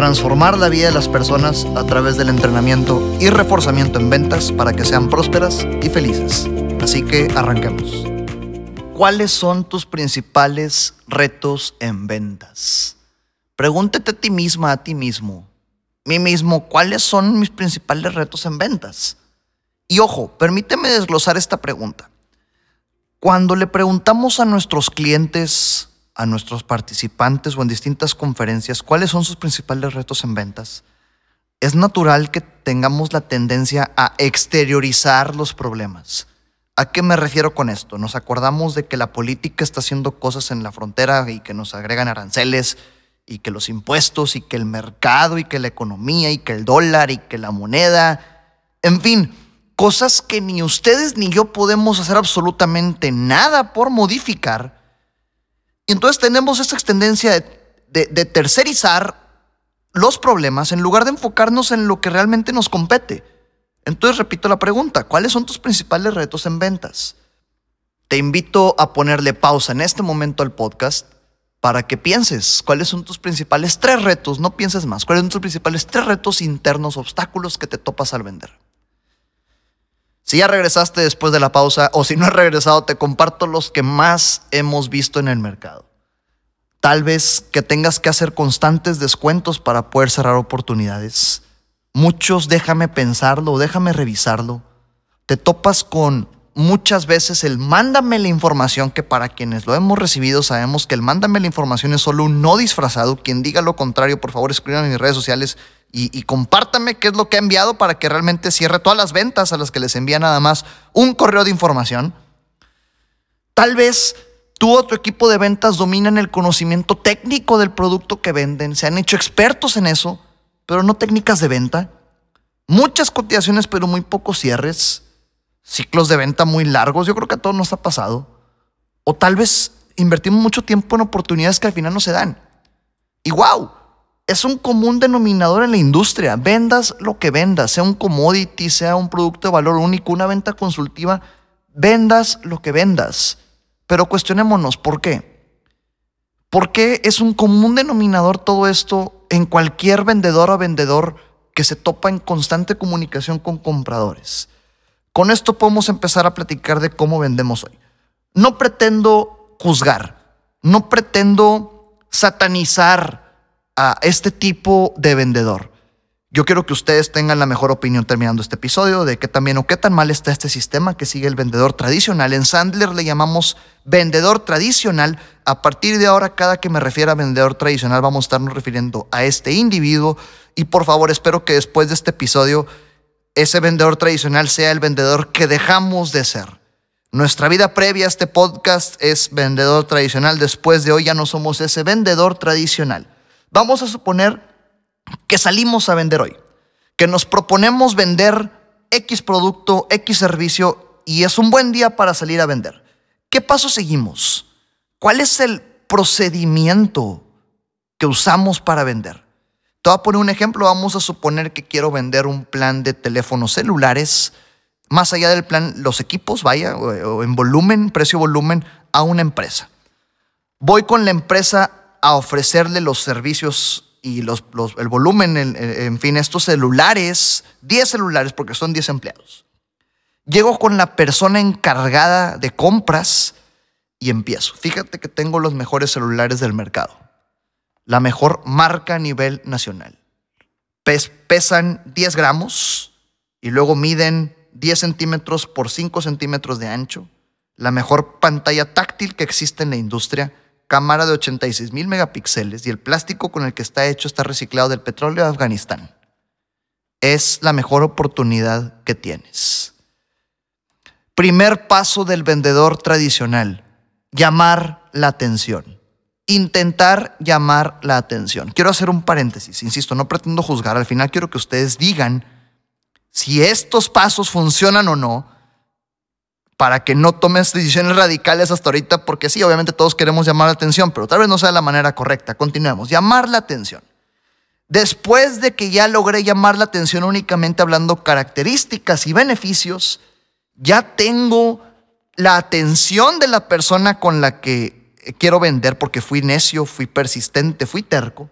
transformar la vida de las personas a través del entrenamiento y reforzamiento en ventas para que sean prósperas y felices. Así que arranquemos. ¿Cuáles son tus principales retos en ventas? Pregúntate a ti misma, a ti mismo, mí mismo, ¿cuáles son mis principales retos en ventas? Y ojo, permíteme desglosar esta pregunta. Cuando le preguntamos a nuestros clientes a nuestros participantes o en distintas conferencias cuáles son sus principales retos en ventas, es natural que tengamos la tendencia a exteriorizar los problemas. ¿A qué me refiero con esto? Nos acordamos de que la política está haciendo cosas en la frontera y que nos agregan aranceles y que los impuestos y que el mercado y que la economía y que el dólar y que la moneda, en fin, cosas que ni ustedes ni yo podemos hacer absolutamente nada por modificar y entonces tenemos esta tendencia de, tercerizar los problemas en lugar de enfocarnos en lo que realmente nos compete. Entonces repito la pregunta, ¿cuáles son tus principales retos en ventas? Te invito a ponerle pausa en este momento al podcast para que pienses cuáles son tus principales tres retos, no pienses más, cuáles son tus principales tres retos internos, obstáculos que te topas al vender. Si ya regresaste después de la pausa o si no has regresado, te comparto los que más hemos visto en el mercado. Tal vez que tengas que hacer constantes descuentos para poder cerrar oportunidades. Muchos, déjame pensarlo, déjame revisarlo. Te topas con muchas veces el mándame la información, que para quienes lo hemos recibido sabemos que el mándame la información es solo un no disfrazado. Quien diga lo contrario, por favor, escriban en mis redes sociales y, compártame qué es lo que ha enviado para que realmente cierre todas las ventas a las que les envía nada más un correo de información. Tal vez tú o tu equipo de ventas dominan el conocimiento técnico del producto que venden, se han hecho expertos en eso, pero no técnicas de venta. Muchas cotizaciones, pero muy pocos cierres. Ciclos de venta muy largos, yo creo que a todos nos ha pasado. O tal vez invertimos mucho tiempo en oportunidades que al final no se dan. Y es un común denominador en la industria. Vendas lo que vendas, sea un commodity, sea un producto de valor único, una venta consultiva, vendas lo que vendas. Pero cuestionémonos, ¿por qué? ¿Por qué es un común denominador todo esto en cualquier vendedor o vendedor que se topa en constante comunicación con compradores? Con esto podemos empezar a platicar de cómo vendemos hoy. No pretendo juzgar, no pretendo satanizar a este tipo de vendedor. Yo quiero que ustedes tengan la mejor opinión terminando este episodio de qué tan bien o qué tan mal está este sistema que sigue el vendedor tradicional. En Sandler le llamamos vendedor tradicional. A partir de ahora, cada que me refiera a vendedor tradicional, vamos a estarnos refiriendo a este individuo. Y por favor, espero que después de este episodio, ese vendedor tradicional sea el vendedor que dejamos de ser. Nuestra vida previa a este podcast es vendedor tradicional. Después de hoy ya no somos ese vendedor tradicional. Vamos a suponer que salimos a vender hoy, que nos proponemos vender X producto, X servicio y es un buen día para salir a vender. ¿Qué paso seguimos? ¿Cuál es el procedimiento que usamos para vender? Te voy a poner un ejemplo. Vamos a suponer que quiero vender un plan de teléfonos celulares, más allá del plan, los equipos, vaya, o en volumen, precio-volumen, a una empresa. Voy con la empresa a ofrecerle los servicios y los, el volumen, en, fin, estos celulares, 10 celulares, porque son 10 empleados. Llego con la persona encargada de compras y empiezo. Fíjate que tengo los mejores celulares del mercado. La mejor marca a nivel nacional. pesan 10 gramos y luego miden 10 centímetros por 5 centímetros de ancho. La mejor pantalla táctil que existe en la industria cámara de 86 mil megapíxeles y el plástico con el que está hecho está reciclado del petróleo de Afganistán. Es la mejor oportunidad que tienes. Primer paso del vendedor tradicional, llamar la atención. Intentar llamar la atención. Quiero hacer un paréntesis, insisto, no pretendo juzgar, al final quiero que ustedes digan si estos pasos funcionan o no para que no tomes decisiones radicales hasta ahorita, porque sí, obviamente todos queremos llamar la atención, pero tal vez no sea la manera correcta. Continuemos. Llamar la atención. Después de que ya logré llamar la atención únicamente hablando características y beneficios, ya tengo la atención de la persona con la que quiero vender porque fui necio, fui persistente, fui terco.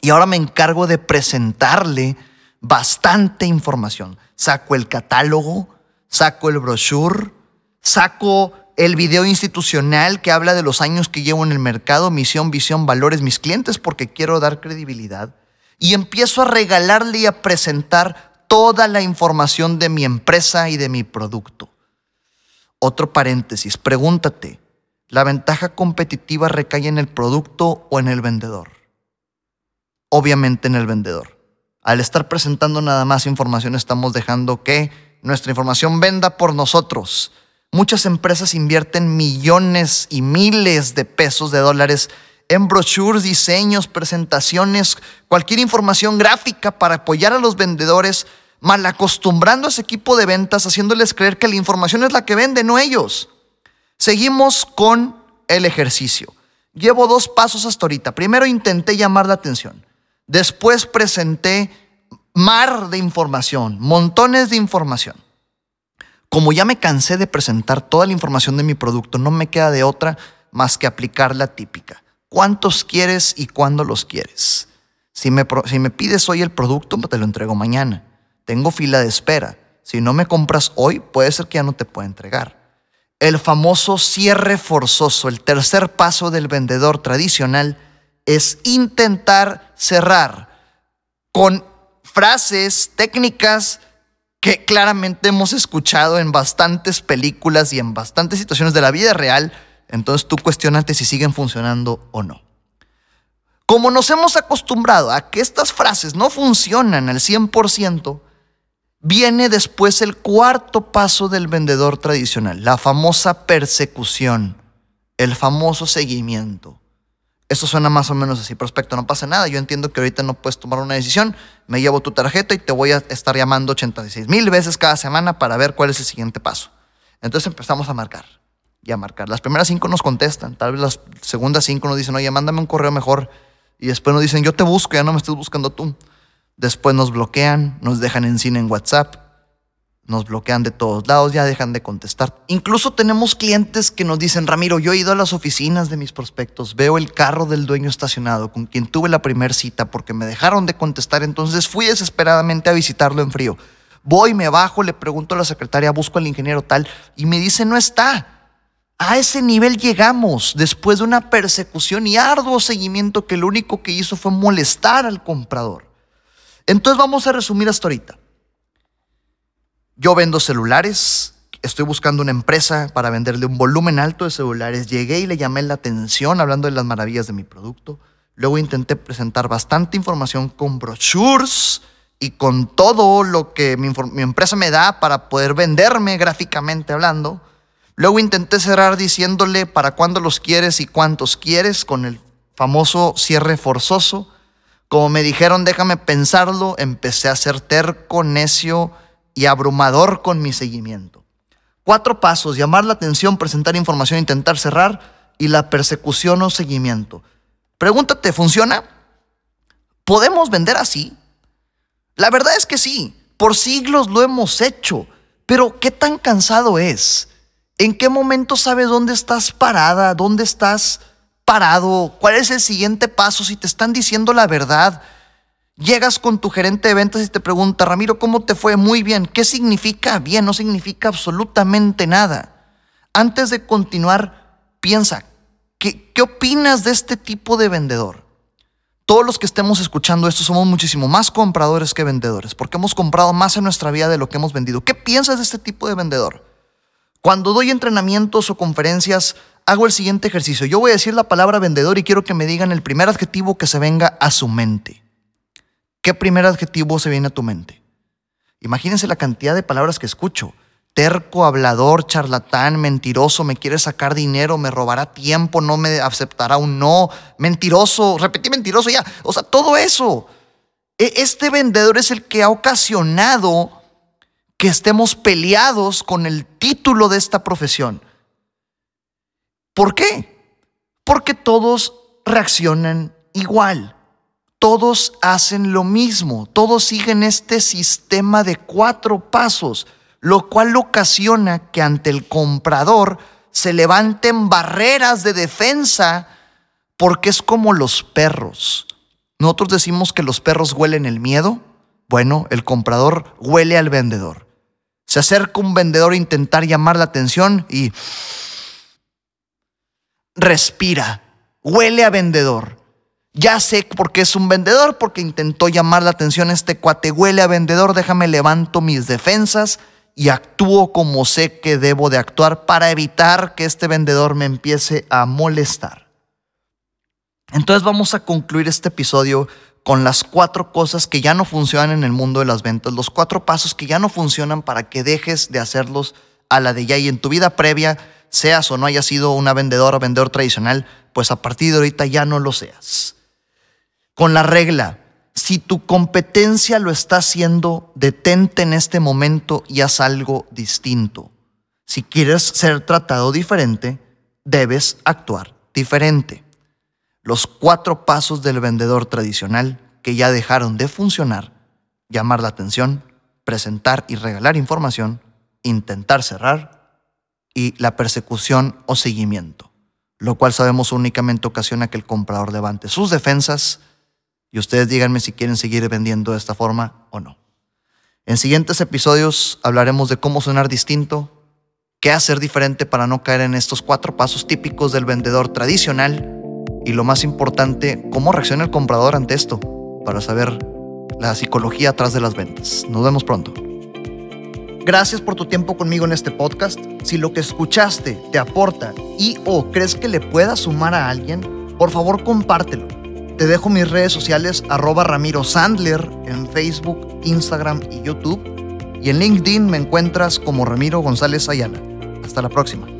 Y ahora me encargo de presentarle bastante información. Saco el catálogo, saco el brochure, saco el video institucional que habla de los años que llevo en el mercado, misión, visión, valores, mis clientes, porque quiero dar credibilidad y empiezo a regalarle y a presentar toda la información de mi empresa y de mi producto. Otro paréntesis, pregúntate, ¿la ventaja competitiva recae en el producto o en el vendedor? Obviamente en el vendedor. Al estar presentando nada más información estamos dejando que nuestra información venda por nosotros. Muchas empresas invierten millones y miles de pesos de dólares en brochures, diseños, presentaciones, cualquier información gráfica para apoyar a los vendedores, mal acostumbrando a ese equipo de ventas, haciéndoles creer que la información es la que vende, no ellos. Seguimos con el ejercicio. Llevo dos pasos hasta ahorita. Primero intenté llamar la atención. Después presenté mar de información, montones de información. Como ya me cansé de presentar toda la información de mi producto, no me queda de otra más que aplicar la típica cuántos quieres y cuándo los quieres. Si me, pides hoy el producto, te lo entrego mañana. Tengo fila de espera. Si no me compras hoy, puede ser que ya no te pueda entregar. El famoso cierre forzoso, el tercer paso del vendedor tradicional, es intentar cerrar con frases, técnicas que claramente hemos escuchado en bastantes películas y en bastantes situaciones de la vida real, entonces tú cuestionate si siguen funcionando o no. Como nos hemos acostumbrado a que estas frases no funcionan al 100%, viene después el cuarto paso del vendedor tradicional, la famosa persecución, el famoso seguimiento. Esto suena más o menos así, prospecto, no pasa nada, yo entiendo que ahorita no puedes tomar una decisión, me llevo tu tarjeta y te voy a estar llamando 86 mil veces cada semana para ver cuál es el siguiente paso. Entonces empezamos a marcar y a marcar. Las primeras cinco nos contestan, tal vez las segundas cinco nos dicen, oye, mándame un correo mejor. Y después nos dicen, yo te busco, ya no me estés buscando tú. Después nos bloquean, nos dejan en cine en WhatsApp, nos bloquean de todos lados, ya dejan de contestar. Incluso tenemos clientes que nos dicen, Ramiro, yo he ido a las oficinas de mis prospectos, veo el carro del dueño estacionado con quien tuve la primera cita porque me dejaron de contestar, entonces fui desesperadamente a visitarlo en frío. Voy, me bajo, le pregunto a la secretaria, busco al ingeniero tal, y me dice, no está. A ese nivel llegamos después de una persecución y arduo seguimiento que lo único que hizo fue molestar al comprador. Entonces vamos a resumir hasta ahorita. Yo vendo celulares, estoy buscando una empresa para venderle un volumen alto de celulares. Llegué y le llamé la atención hablando de las maravillas de mi producto. Luego intenté presentar bastante información con brochures y con todo lo que mi, empresa me da para poder venderme gráficamente hablando. Luego intenté cerrar diciéndole para cuándo los quieres y cuántos quieres con el famoso cierre forzoso. Como me dijeron, déjame pensarlo, empecé a ser terco, necio y abrumador con mi seguimiento. Cuatro pasos, llamar la atención, presentar información, intentar cerrar y la persecución o seguimiento. Pregúntate, ¿funciona? ¿Podemos vender así? La verdad es que sí, por siglos lo hemos hecho, pero ¿qué tan cansado es? ¿En qué momento sabes dónde estás parada? ¿Dónde estás parado? ¿Cuál es el siguiente paso? Si te están diciendo la verdad, llegas con tu gerente de ventas y te pregunta, Ramiro, ¿cómo te fue? Muy bien. ¿Qué significa bien? No significa absolutamente nada. Antes de continuar, piensa, ¿qué, qué opinas de este tipo de vendedor? Todos los que estemos escuchando esto somos muchísimo más compradores que vendedores, porque hemos comprado más en nuestra vida de lo que hemos vendido. ¿Qué piensas de este tipo de vendedor? Cuando doy entrenamientos o conferencias, hago el siguiente ejercicio. Yo voy a decir la palabra vendedor y quiero que me digan el primer adjetivo que se venga a su mente. ¿Qué primer adjetivo se viene a tu mente? Imagínense la cantidad de palabras que escucho. Terco, hablador, charlatán, mentiroso, me quiere sacar dinero, me robará tiempo, no me aceptará un no, mentiroso, repetí mentiroso ya. O sea, todo eso. E, este vendedor es el que ha ocasionado que estemos peleados con el título de esta profesión. ¿Por qué? Porque todos reaccionan igual. Todos hacen lo mismo. Todos siguen este sistema de cuatro pasos, lo cual ocasiona que ante el comprador se levanten barreras de defensa porque es como los perros. Nosotros decimos que los perros huelen el miedo. Bueno, el comprador huele al vendedor. Se acerca un vendedor a intentar llamar la atención y respira, huele a vendedor. Ya sé por qué es un vendedor, porque intentó llamar la atención este cuate, huele a vendedor, déjame levanto mis defensas y actúo como sé que debo de actuar para evitar que este vendedor me empiece a molestar. Entonces vamos a concluir este episodio con las cuatro cosas que ya no funcionan en el mundo de las ventas, los cuatro pasos que ya no funcionan para que dejes de hacerlos a la de ya y en tu vida previa, seas o no hayas sido una vendedora o vendedor tradicional, pues a partir de ahorita ya no lo seas. Con la regla, si tu competencia lo está haciendo, detente en este momento y haz algo distinto. Si quieres ser tratado diferente, debes actuar diferente los cuatro pasos del vendedor tradicional que ya dejaron de funcionar, llamar la atención, presentar y regalar información, intentar cerrar y la persecución o seguimiento, lo cual sabemos únicamente ocasiona que el comprador levante sus defensas y ustedes díganme si quieren seguir vendiendo de esta forma o no. En siguientes episodios hablaremos de cómo sonar distinto, qué hacer diferente para no caer en estos cuatro pasos típicos del vendedor tradicional y lo más importante, cómo reacciona el comprador ante esto para saber la psicología atrás de las ventas. Nos vemos pronto. Gracias por tu tiempo conmigo en este podcast. Si lo que escuchaste te aporta y o crees que le pueda sumar a alguien, por favor compártelo. Te dejo mis redes sociales arroba Ramiro Sandler en Facebook, Instagram y YouTube. Y en LinkedIn me encuentras como Ramiro González Ayala. Hasta la próxima.